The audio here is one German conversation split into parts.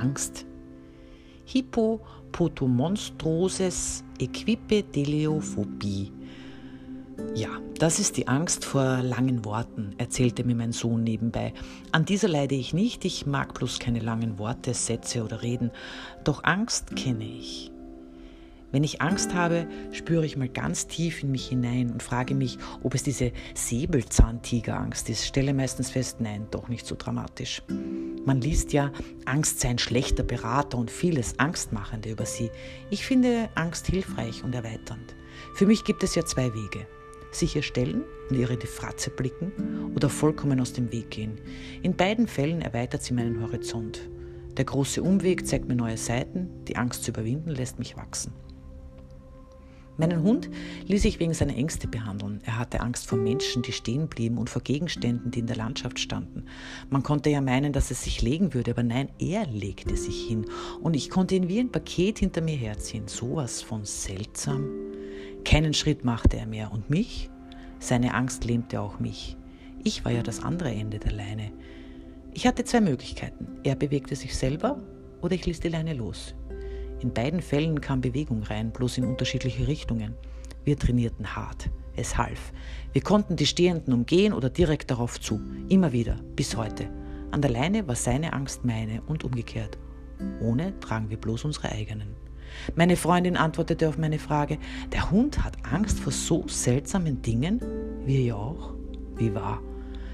Angst. Hippopotomonstroses Equipedeleophobie. Ja, das ist die Angst vor langen Worten, erzählte mir mein Sohn nebenbei. An dieser leide ich nicht, ich mag bloß keine langen Worte, Sätze oder Reden. Doch Angst kenne ich. Wenn ich Angst habe, spüre ich mal ganz tief in mich hinein und frage mich, ob es diese Säbelzahntigerangst ist. Stelle meistens fest, nein, doch nicht so dramatisch. Man liest ja, Angst sei ein schlechter Berater und vieles Angstmachende über sie. Ich finde Angst hilfreich und erweiternd. Für mich gibt es ja zwei Wege. Sicher stellen und ihre die Fratze blicken oder vollkommen aus dem Weg gehen. In beiden Fällen erweitert sie meinen Horizont. Der große Umweg zeigt mir neue Seiten, die Angst zu überwinden lässt mich wachsen. Meinen Hund ließ ich wegen seiner Ängste behandeln. Er hatte Angst vor Menschen, die stehen blieben und vor Gegenständen, die in der Landschaft standen. Man konnte ja meinen, dass er sich legen würde, aber nein, er legte sich hin und ich konnte ihn wie ein Paket hinter mir herziehen. Sowas von seltsam. Keinen Schritt machte er mehr und mich? Seine Angst lähmte auch mich. Ich war ja das andere Ende der Leine. Ich hatte zwei Möglichkeiten. Er bewegte sich selber oder ich ließ die Leine los. In beiden Fällen kam Bewegung rein, bloß in unterschiedliche Richtungen. Wir trainierten hart. Es half. Wir konnten die Stehenden umgehen oder direkt darauf zu. Immer wieder, bis heute. An der Leine war seine Angst meine und umgekehrt. Ohne tragen wir bloß unsere eigenen. Meine Freundin antwortete auf meine Frage, der Hund hat Angst vor so seltsamen Dingen? Wir ja auch. Wie wahr?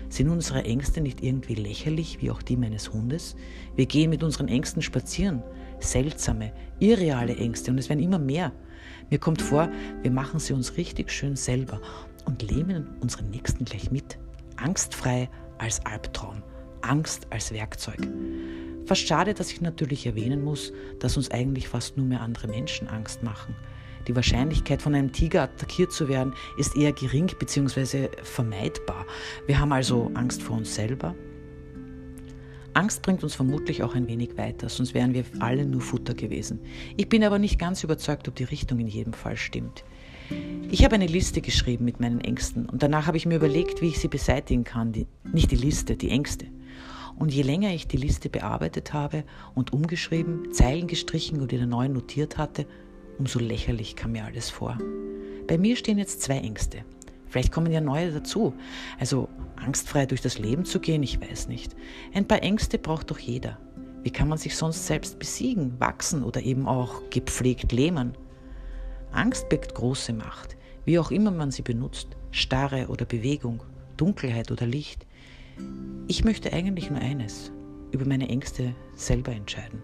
Sind unsere Ängste nicht irgendwie lächerlich wie auch die meines Hundes? Wir gehen mit unseren Ängsten spazieren seltsame, irreale Ängste und es werden immer mehr. Mir kommt vor, wir machen sie uns richtig schön selber und lähmen unseren Nächsten gleich mit. Angstfrei als Albtraum, Angst als Werkzeug. Fast schade, dass ich natürlich erwähnen muss, dass uns eigentlich fast nur mehr andere Menschen Angst machen. Die Wahrscheinlichkeit, von einem Tiger attackiert zu werden, ist eher gering bzw. vermeidbar. Wir haben also Angst vor uns selber, Angst bringt uns vermutlich auch ein wenig weiter, sonst wären wir alle nur Futter gewesen. Ich bin aber nicht ganz überzeugt, ob die Richtung in jedem Fall stimmt. Ich habe eine Liste geschrieben mit meinen Ängsten und danach habe ich mir überlegt, wie ich sie beseitigen kann. Die, nicht die Liste, die Ängste. Und je länger ich die Liste bearbeitet habe und umgeschrieben, Zeilen gestrichen und wieder neu notiert hatte, umso lächerlich kam mir alles vor. Bei mir stehen jetzt zwei Ängste. Vielleicht kommen ja neue dazu. Also angstfrei durch das Leben zu gehen, ich weiß nicht. Ein paar Ängste braucht doch jeder. Wie kann man sich sonst selbst besiegen, wachsen oder eben auch gepflegt lähmen? Angst birgt große Macht, wie auch immer man sie benutzt, Starre oder Bewegung, Dunkelheit oder Licht. Ich möchte eigentlich nur eines, über meine Ängste selber entscheiden.